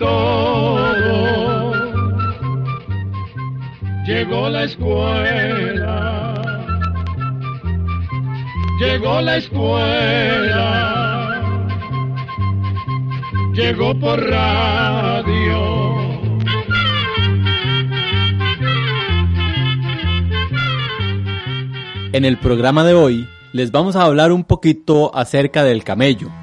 Todo, llegó la escuela, llegó la escuela, llegó por radio. En el programa de hoy les vamos a hablar un poquito acerca del camello.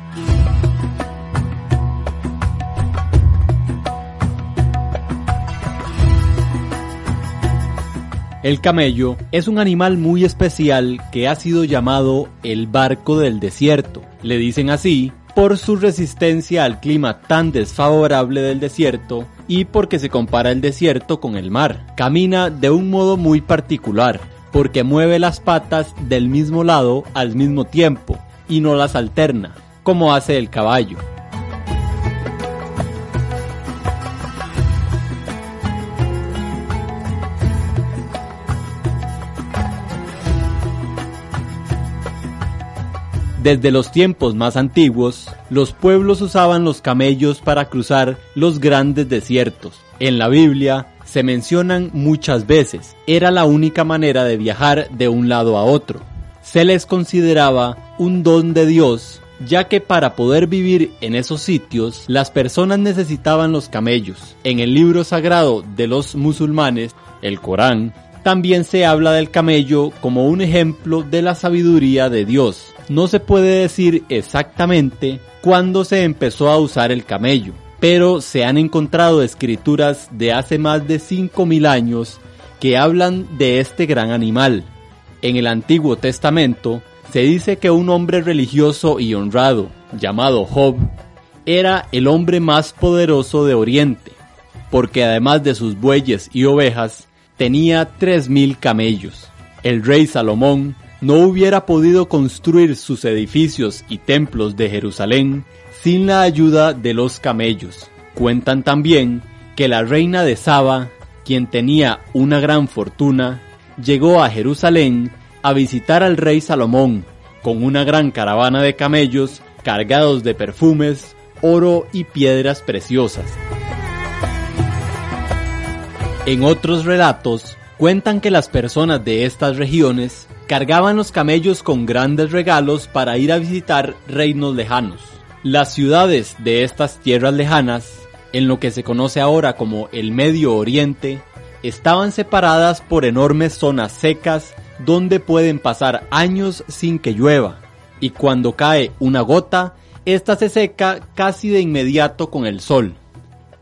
El camello es un animal muy especial que ha sido llamado el barco del desierto. Le dicen así por su resistencia al clima tan desfavorable del desierto y porque se compara el desierto con el mar. Camina de un modo muy particular, porque mueve las patas del mismo lado al mismo tiempo y no las alterna, como hace el caballo. Desde los tiempos más antiguos, los pueblos usaban los camellos para cruzar los grandes desiertos. En la Biblia se mencionan muchas veces. Era la única manera de viajar de un lado a otro. Se les consideraba un don de Dios, ya que para poder vivir en esos sitios, las personas necesitaban los camellos. En el libro sagrado de los musulmanes, el Corán, también se habla del camello como un ejemplo de la sabiduría de Dios. No se puede decir exactamente cuándo se empezó a usar el camello, pero se han encontrado escrituras de hace más de 5000 años que hablan de este gran animal. En el Antiguo Testamento se dice que un hombre religioso y honrado, llamado Job, era el hombre más poderoso de Oriente, porque además de sus bueyes y ovejas, tenía 3.000 camellos. El rey Salomón no hubiera podido construir sus edificios y templos de Jerusalén sin la ayuda de los camellos. Cuentan también que la reina de Saba, quien tenía una gran fortuna, llegó a Jerusalén a visitar al rey Salomón con una gran caravana de camellos cargados de perfumes, oro y piedras preciosas. En otros relatos cuentan que las personas de estas regiones cargaban los camellos con grandes regalos para ir a visitar reinos lejanos. Las ciudades de estas tierras lejanas, en lo que se conoce ahora como el Medio Oriente, estaban separadas por enormes zonas secas donde pueden pasar años sin que llueva, y cuando cae una gota, ésta se seca casi de inmediato con el sol.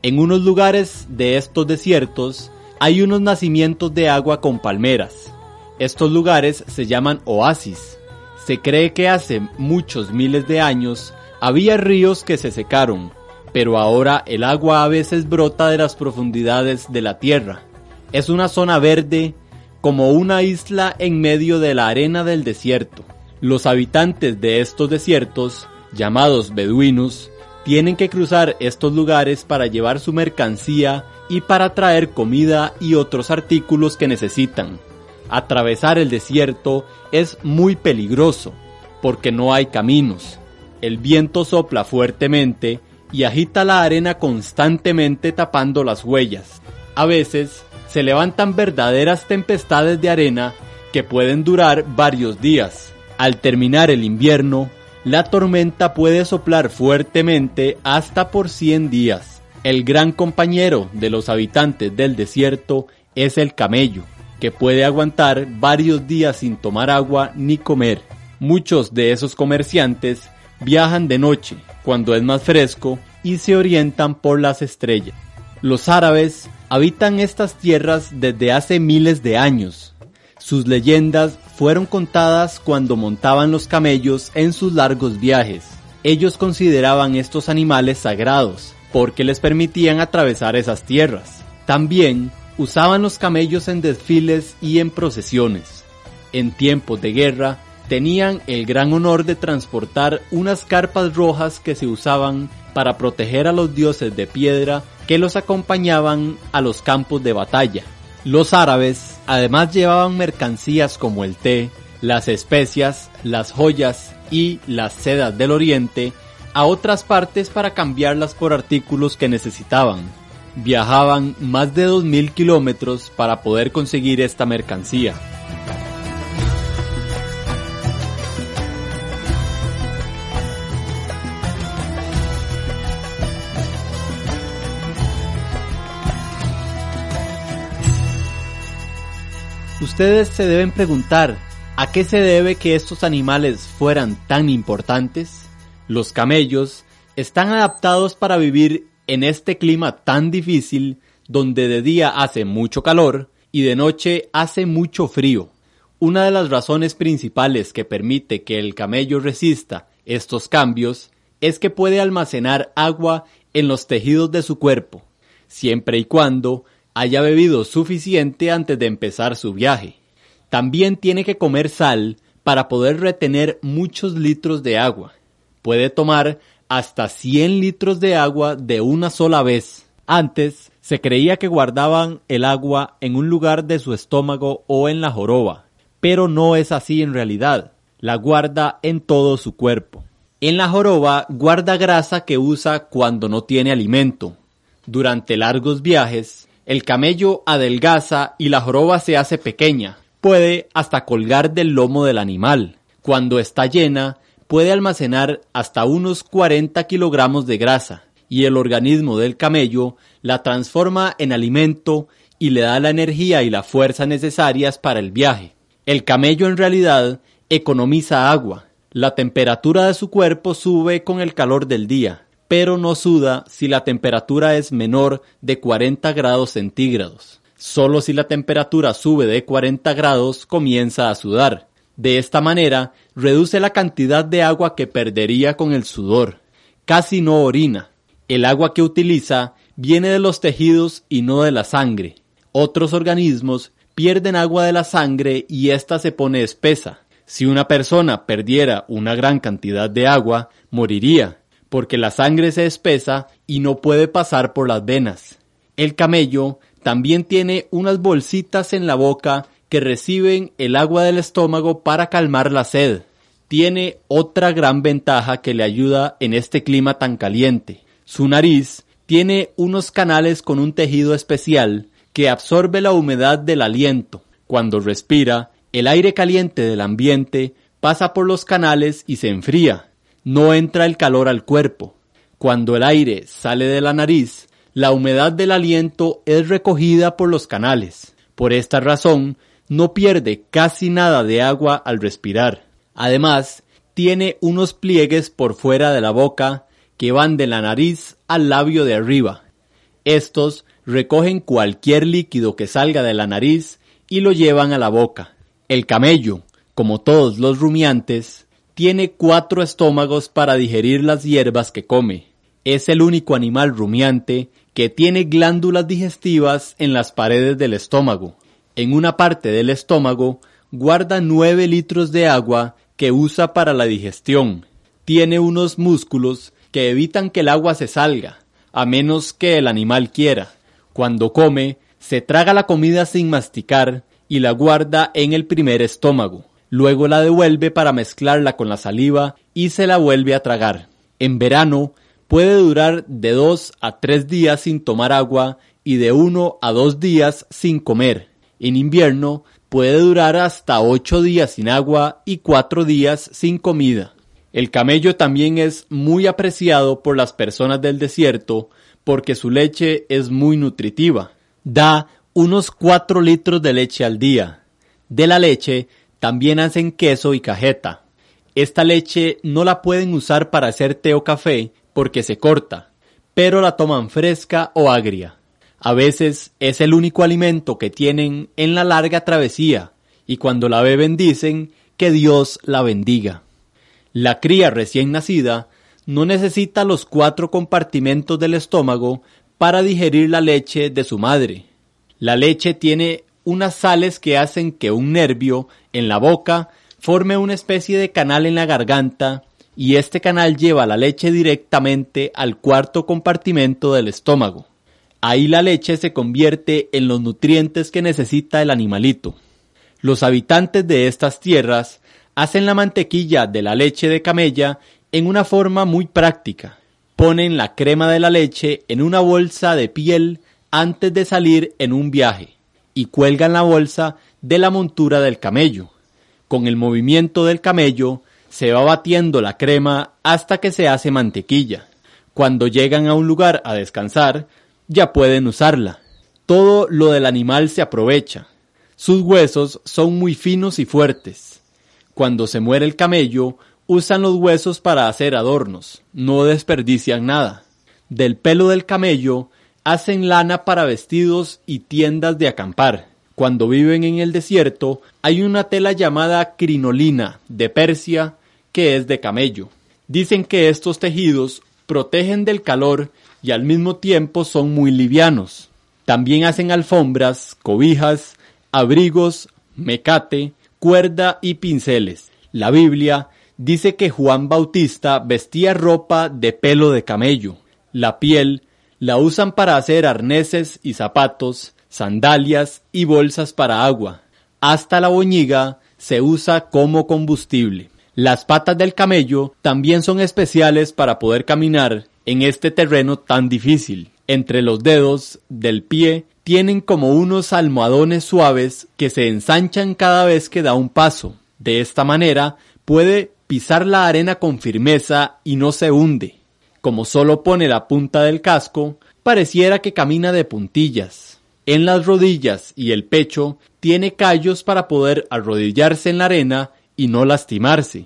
En unos lugares de estos desiertos hay unos nacimientos de agua con palmeras. Estos lugares se llaman oasis. Se cree que hace muchos miles de años había ríos que se secaron, pero ahora el agua a veces brota de las profundidades de la tierra. Es una zona verde como una isla en medio de la arena del desierto. Los habitantes de estos desiertos, llamados beduinos, tienen que cruzar estos lugares para llevar su mercancía y para traer comida y otros artículos que necesitan. Atravesar el desierto es muy peligroso porque no hay caminos. El viento sopla fuertemente y agita la arena constantemente tapando las huellas. A veces se levantan verdaderas tempestades de arena que pueden durar varios días. Al terminar el invierno, la tormenta puede soplar fuertemente hasta por 100 días. El gran compañero de los habitantes del desierto es el camello, puede aguantar varios días sin tomar agua ni comer. Muchos de esos comerciantes viajan de noche, cuando es más fresco, y se orientan por las estrellas. Los árabes habitan estas tierras desde hace miles de años. Sus leyendas fueron contadas cuando montaban los camellos en sus largos viajes. Ellos consideraban estos animales sagrados porque les permitían atravesar esas tierras. También usaban los camellos en desfiles y en procesiones. En tiempos de guerra, tenían el gran honor de transportar unas carpas rojas que se usaban para proteger a los dioses de piedra que los acompañaban a los campos de batalla. Los árabes además llevaban mercancías como el té, las especias, las joyas y las sedas del oriente a otras partes para cambiarlas por artículos que necesitaban. Viajaban más de 2.000 kilómetros para poder conseguir esta mercancía. Ustedes se deben preguntar, ¿a qué se debe que estos animales fueran tan importantes? Los camellos están adaptados para vivir en este clima tan difícil donde de día hace mucho calor y de noche hace mucho frío. Una de las razones principales que permite que el camello resista estos cambios es que puede almacenar agua en los tejidos de su cuerpo, siempre y cuando haya bebido suficiente antes de empezar su viaje. También tiene que comer sal para poder retener muchos litros de agua. Puede tomar hasta 100 litros de agua de una sola vez. Antes se creía que guardaban el agua en un lugar de su estómago o en la joroba, pero no es así en realidad. La guarda en todo su cuerpo. En la joroba guarda grasa que usa cuando no tiene alimento. Durante largos viajes, el camello adelgaza y la joroba se hace pequeña. Puede hasta colgar del lomo del animal. Cuando está llena, puede almacenar hasta unos 40 kilogramos de grasa y el organismo del camello la transforma en alimento y le da la energía y la fuerza necesarias para el viaje. El camello en realidad economiza agua. La temperatura de su cuerpo sube con el calor del día pero no suda si la temperatura es menor de 40 grados centígrados. Solo si la temperatura sube de 40 grados comienza a sudar. De esta manera, reduce la cantidad de agua que perdería con el sudor. Casi no orina. El agua que utiliza viene de los tejidos y no de la sangre. Otros organismos pierden agua de la sangre y ésta se pone espesa. Si una persona perdiera una gran cantidad de agua, moriría porque la sangre se espesa y no puede pasar por las venas. El camello también tiene unas bolsitas en la boca reciben el agua del estómago para calmar la sed. Tiene otra gran ventaja que le ayuda en este clima tan caliente. Su nariz tiene unos canales con un tejido especial que absorbe la humedad del aliento. Cuando respira, el aire caliente del ambiente pasa por los canales y se enfría no entra el calor al cuerpo. Cuando el aire sale de la nariz, la humedad del aliento es recogida por los canales. Por esta razón, no pierde casi nada de agua al respirar. Además, tiene unos pliegues por fuera de la boca que van de la nariz al labio de arriba. Estos recogen cualquier líquido que salga de la nariz y lo llevan a la boca. El camello, como todos los rumiantes, tiene cuatro estómagos para digerir las hierbas que come. Es el único animal rumiante que tiene glándulas digestivas en las paredes del estómago. En una parte del estómago guarda nueve litros de agua que usa para la digestión. Tiene unos músculos que evitan que el agua se salga, a menos que el animal quiera. Cuando come, se traga la comida sin masticar y la guarda en el primer estómago. Luego la devuelve para mezclarla con la saliva y se la vuelve a tragar. En verano puede durar de dos a tres días sin tomar agua y de uno a dos días sin comer. En invierno puede durar hasta ocho días sin agua y cuatro días sin comida. El camello también es muy apreciado por las personas del desierto porque su leche es muy nutritiva. Da unos cuatro litros de leche al día. De la leche también hacen queso y cajeta. Esta leche no la pueden usar para hacer té o café porque se corta, pero la toman fresca o agria. A veces es el único alimento que tienen en la larga travesía y cuando la beben dicen que Dios la bendiga. La cría recién nacida no necesita los cuatro compartimentos del estómago para digerir la leche de su madre. La leche tiene unas sales que hacen que un nervio en la boca forme una especie de canal en la garganta y este canal lleva la leche directamente al cuarto compartimento del estómago. Ahí la leche se convierte en los nutrientes que necesita el animalito. Los habitantes de estas tierras hacen la mantequilla de la leche de camella en una forma muy práctica. Ponen la crema de la leche en una bolsa de piel antes de salir en un viaje y cuelgan la bolsa de la montura del camello. Con el movimiento del camello se va batiendo la crema hasta que se hace mantequilla. Cuando llegan a un lugar a descansar, ya pueden usarla. Todo lo del animal se aprovecha. Sus huesos son muy finos y fuertes. Cuando se muere el camello, usan los huesos para hacer adornos, no desperdician nada. Del pelo del camello hacen lana para vestidos y tiendas de acampar. Cuando viven en el desierto, hay una tela llamada crinolina de Persia que es de camello. Dicen que estos tejidos protegen del calor y al mismo tiempo son muy livianos. También hacen alfombras, cobijas, abrigos, mecate, cuerda y pinceles. La Biblia dice que Juan Bautista vestía ropa de pelo de camello. La piel la usan para hacer arneses y zapatos, sandalias y bolsas para agua. Hasta la boñiga se usa como combustible. Las patas del camello también son especiales para poder caminar en este terreno tan difícil. Entre los dedos del pie tienen como unos almohadones suaves que se ensanchan cada vez que da un paso. De esta manera puede pisar la arena con firmeza y no se hunde. Como solo pone la punta del casco, pareciera que camina de puntillas. En las rodillas y el pecho tiene callos para poder arrodillarse en la arena y no lastimarse.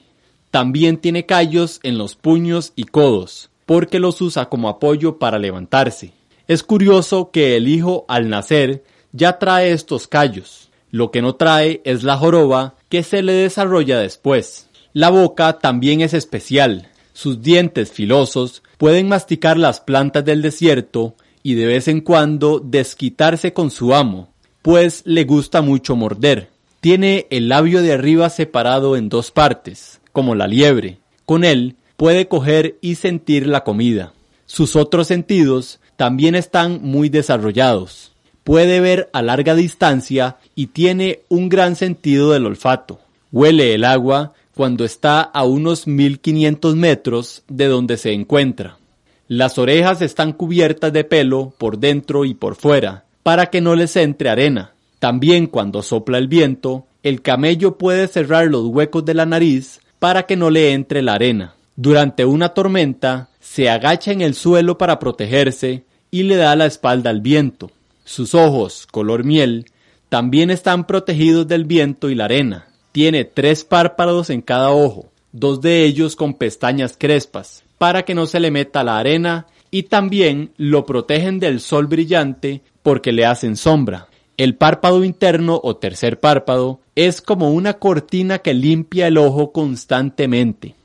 También tiene callos en los puños y codos, porque los usa como apoyo para levantarse. Es curioso que el hijo al nacer ya trae estos callos. Lo que no trae es la joroba que se le desarrolla después. La boca también es especial. Sus dientes filosos pueden masticar las plantas del desierto y de vez en cuando desquitarse con su amo, pues le gusta mucho morder. Tiene el labio de arriba separado en dos partes, como la liebre. Con él puede coger y sentir la comida. Sus otros sentidos también están muy desarrollados. Puede ver a larga distancia y tiene un gran sentido del olfato. Huele el agua cuando está a unos 1500 metros de donde se encuentra. Las orejas están cubiertas de pelo por dentro y por fuera, para que no les entre arena. También cuando sopla el viento, el camello puede cerrar los huecos de la nariz para que no le entre la arena. Durante una tormenta, se agacha en el suelo para protegerse y le da la espalda al viento. Sus ojos, color miel, también están protegidos del viento y la arena. Tiene tres párpados en cada ojo, dos de ellos con pestañas crespas, para que no se le meta la arena y también lo protegen del sol brillante porque le hacen sombra. El párpado interno o tercer párpado es como una cortina que limpia el ojo constantemente.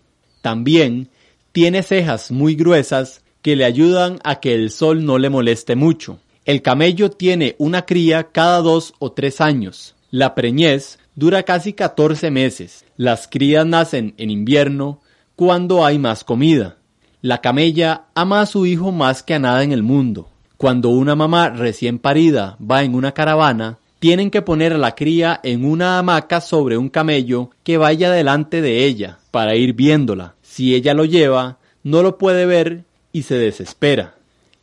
También tiene cejas muy gruesas que le ayudan a que el sol no le moleste mucho. El camello tiene una cría cada dos o tres años. La preñez dura casi 14 meses. Las crías nacen en invierno cuando hay más comida. La camella ama a su hijo más que a nada en el mundo. Cuando una mamá recién parida va en una caravana, tienen que poner a la cría en una hamaca sobre un camello que vaya delante de ella para ir viéndola. Si ella lo lleva, no lo puede ver y se desespera.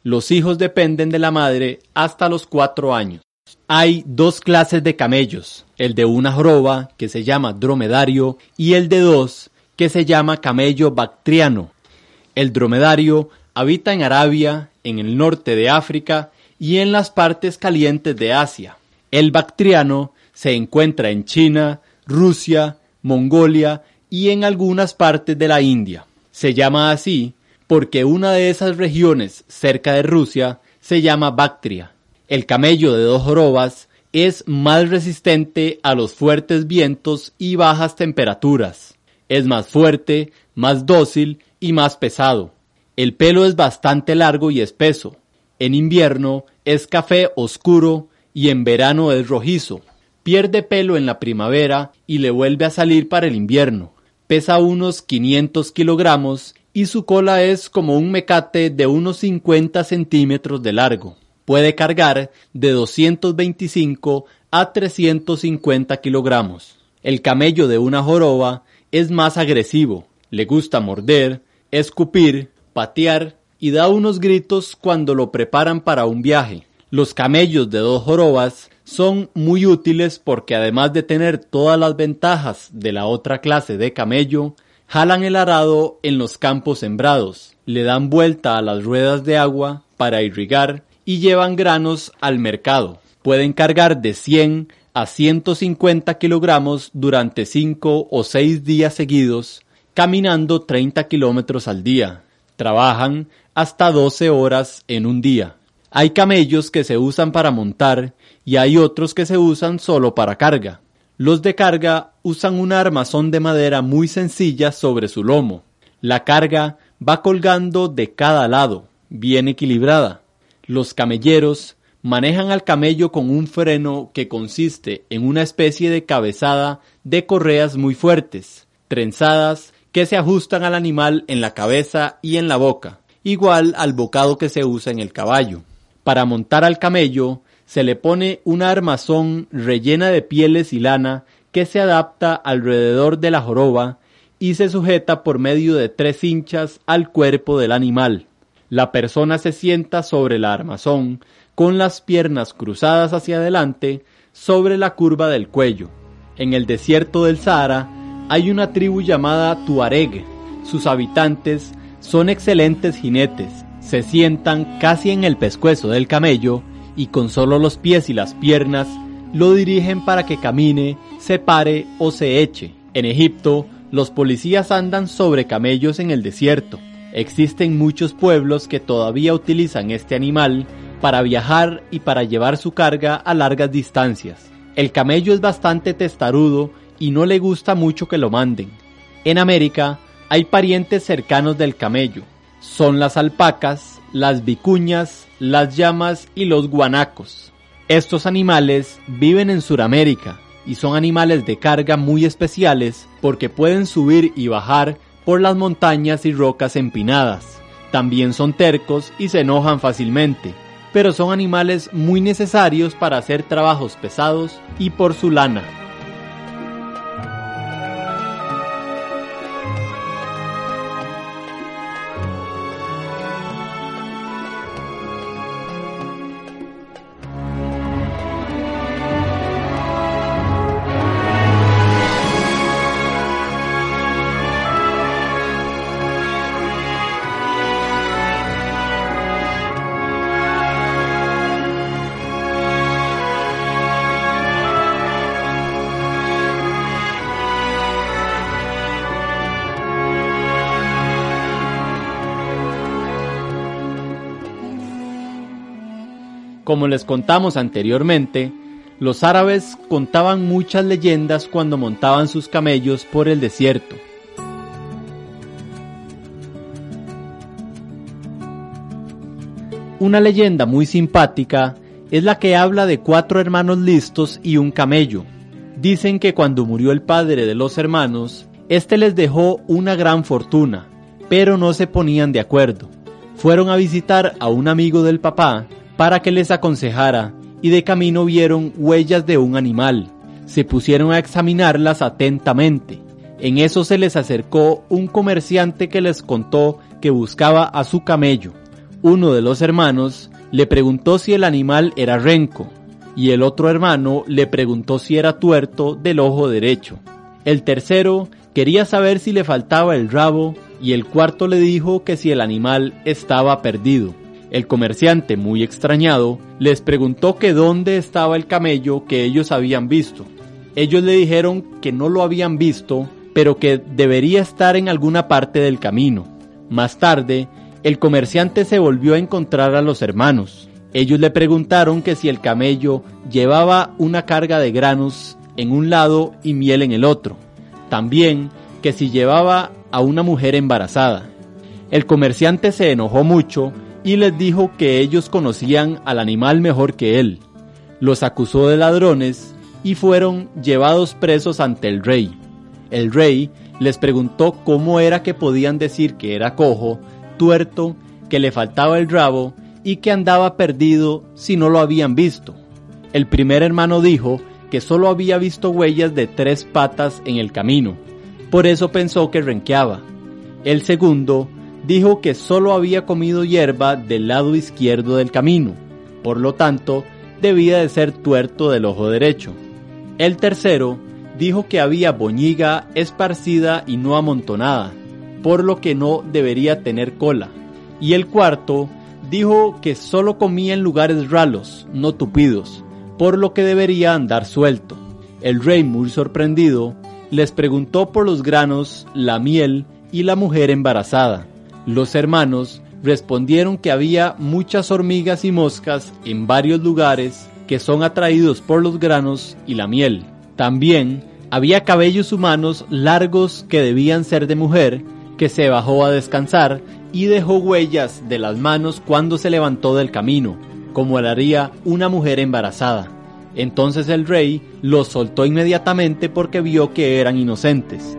Los hijos dependen de la madre hasta los cuatro años. Hay dos clases de camellos, el de una joroba, que se llama dromedario, y el de dos, que se llama camello bactriano. El dromedario habita en Arabia, en el norte de África y en las partes calientes de Asia. El bactriano se encuentra en China, Rusia, Mongolia y en algunas partes de la India. Se llama así porque una de esas regiones cerca de Rusia se llama Bactria. El camello de dos jorobas es más resistente a los fuertes vientos y bajas temperaturas. Es más fuerte, más dócil y más pesado. El pelo es bastante largo y espeso. En invierno es café oscuro y en verano es rojizo. Pierde pelo en la primavera y le vuelve a salir para el invierno. Pesa unos 500 kilogramos y su cola es como un mecate de unos 50 centímetros de largo. Puede cargar de 225 a 350 kilogramos. El camello de una joroba es más agresivo, le gusta morder, escupir, patear y da unos gritos cuando lo preparan para un viaje. Los camellos de dos jorobas son muy útiles porque además de tener todas las ventajas de la otra clase de camello, jalan el arado en los campos sembrados, le dan vuelta a las ruedas de agua para irrigar y llevan granos al mercado. Pueden cargar de 100 a 150 kilogramos durante 5 o 6 días seguidos, caminando 30 kilómetros al día. Trabajan hasta 12 horas en un día. Hay camellos que se usan para montar y hay otros que se usan solo para carga. Los de carga usan una armazón de madera muy sencilla sobre su lomo. La carga va colgando de cada lado, bien equilibrada. Los camelleros manejan al camello con un freno que consiste en una especie de cabezada de correas muy fuertes, trenzadas, que se ajustan al animal en la cabeza y en la boca, igual al bocado que se usa en el caballo. Para montar al camello se le pone una armazón rellena de pieles y lana que se adapta alrededor de la joroba y se sujeta por medio de tres hinchas al cuerpo del animal. La persona se sienta sobre la armazón con las piernas cruzadas hacia adelante sobre la curva del cuello. En el desierto del Sahara hay una tribu llamada Tuareg. Sus habitantes son excelentes jinetes, se sientan casi en el pescuezo del camello y con solo los pies y las piernas lo dirigen para que camine, se pare o se eche. En Egipto, los policías andan sobre camellos en el desierto. Existen muchos pueblos que todavía utilizan este animal para viajar y para llevar su carga a largas distancias. El camello es bastante testarudo y no le gusta mucho que lo manden. En América hay parientes cercanos del camello. Son las alpacas, las vicuñas, las llamas y los guanacos. Estos animales viven en Sudamérica y son animales de carga muy especiales porque pueden subir y bajar por las montañas y rocas empinadas. También son tercos y se enojan fácilmente, pero son animales muy necesarios para hacer trabajos pesados y por su lana. Como les contamos anteriormente, los árabes contaban muchas leyendas cuando montaban sus camellos por el desierto. Una leyenda muy simpática es la que habla de cuatro hermanos listos y un camello. Dicen que cuando murió el padre de los hermanos, éste les dejó una gran fortuna, pero no se ponían de acuerdo. Fueron a visitar a un amigo del papá para que les aconsejara y de camino vieron huellas de un animal. Se pusieron a examinarlas atentamente. En eso se les acercó un comerciante que les contó que buscaba a su camello. Uno de los hermanos le preguntó si el animal era renco y el otro hermano le preguntó si era tuerto del ojo derecho. El tercero quería saber si le faltaba el rabo y el cuarto le dijo que si el animal estaba perdido. El comerciante, muy extrañado, les preguntó que dónde estaba el camello que ellos habían visto. Ellos le dijeron que no lo habían visto, pero que debería estar en alguna parte del camino. Más tarde, el comerciante se volvió a encontrar a los hermanos, Ellos le preguntaron que si el camello llevaba una carga de granos en un lado y miel en el otro. También que si llevaba a una mujer embarazada. El comerciante se enojó mucho y les dijo que ellos conocían al animal mejor que él. Los acusó de ladrones y fueron llevados presos ante el rey. El rey les preguntó cómo era que podían decir que era cojo, tuerto, que le faltaba el rabo y que andaba perdido si no lo habían visto. El primer hermano dijo que solo había visto huellas de tres patas en el camino, por eso pensó que renqueaba. El segundo dijo que solo había comido hierba del lado izquierdo del camino, por lo tanto debía de ser tuerto del ojo derecho. El tercero dijo que había boñiga esparcida y no amontonada, por lo que no debería tener cola. Y el cuarto dijo que solo comía en lugares ralos, no tupidos, por lo que debería andar suelto. El rey, muy sorprendido, les preguntó por los granos, la miel y la mujer embarazada. Los hermanos respondieron que había muchas hormigas y moscas en varios lugares que son atraídos por los granos y la miel. También había cabellos humanos largos que debían ser de mujer, que se bajó a descansar y dejó huellas de las manos cuando se levantó del camino, como haría una mujer embarazada. Entonces el rey los soltó inmediatamente porque vio que eran inocentes.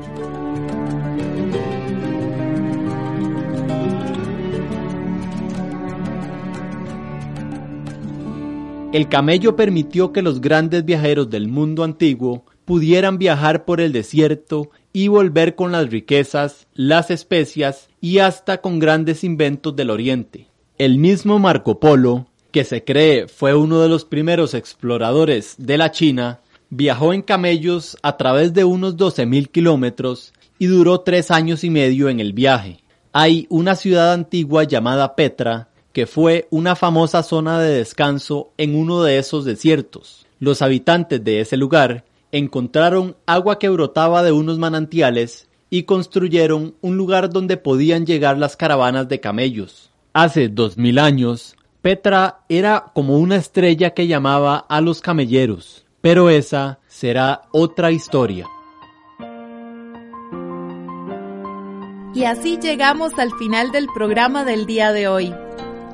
El camello permitió que los grandes viajeros del mundo antiguo pudieran viajar por el desierto y volver con las riquezas, las especias y hasta con grandes inventos del oriente. El mismo Marco Polo, que se cree fue uno de los primeros exploradores de la China, viajó en camellos a través de unos 12.000 kilómetros y duró tres años y medio en el viaje. Hay una ciudad antigua llamada Petra, que fue una famosa zona de descanso en uno de esos desiertos. Los habitantes de ese lugar encontraron agua que brotaba de unos manantiales y construyeron un lugar donde podían llegar las caravanas de camellos. Hace dos mil años, Petra era como una estrella que llamaba a los camelleros, pero esa será otra historia. Y así llegamos al final del programa del día de hoy.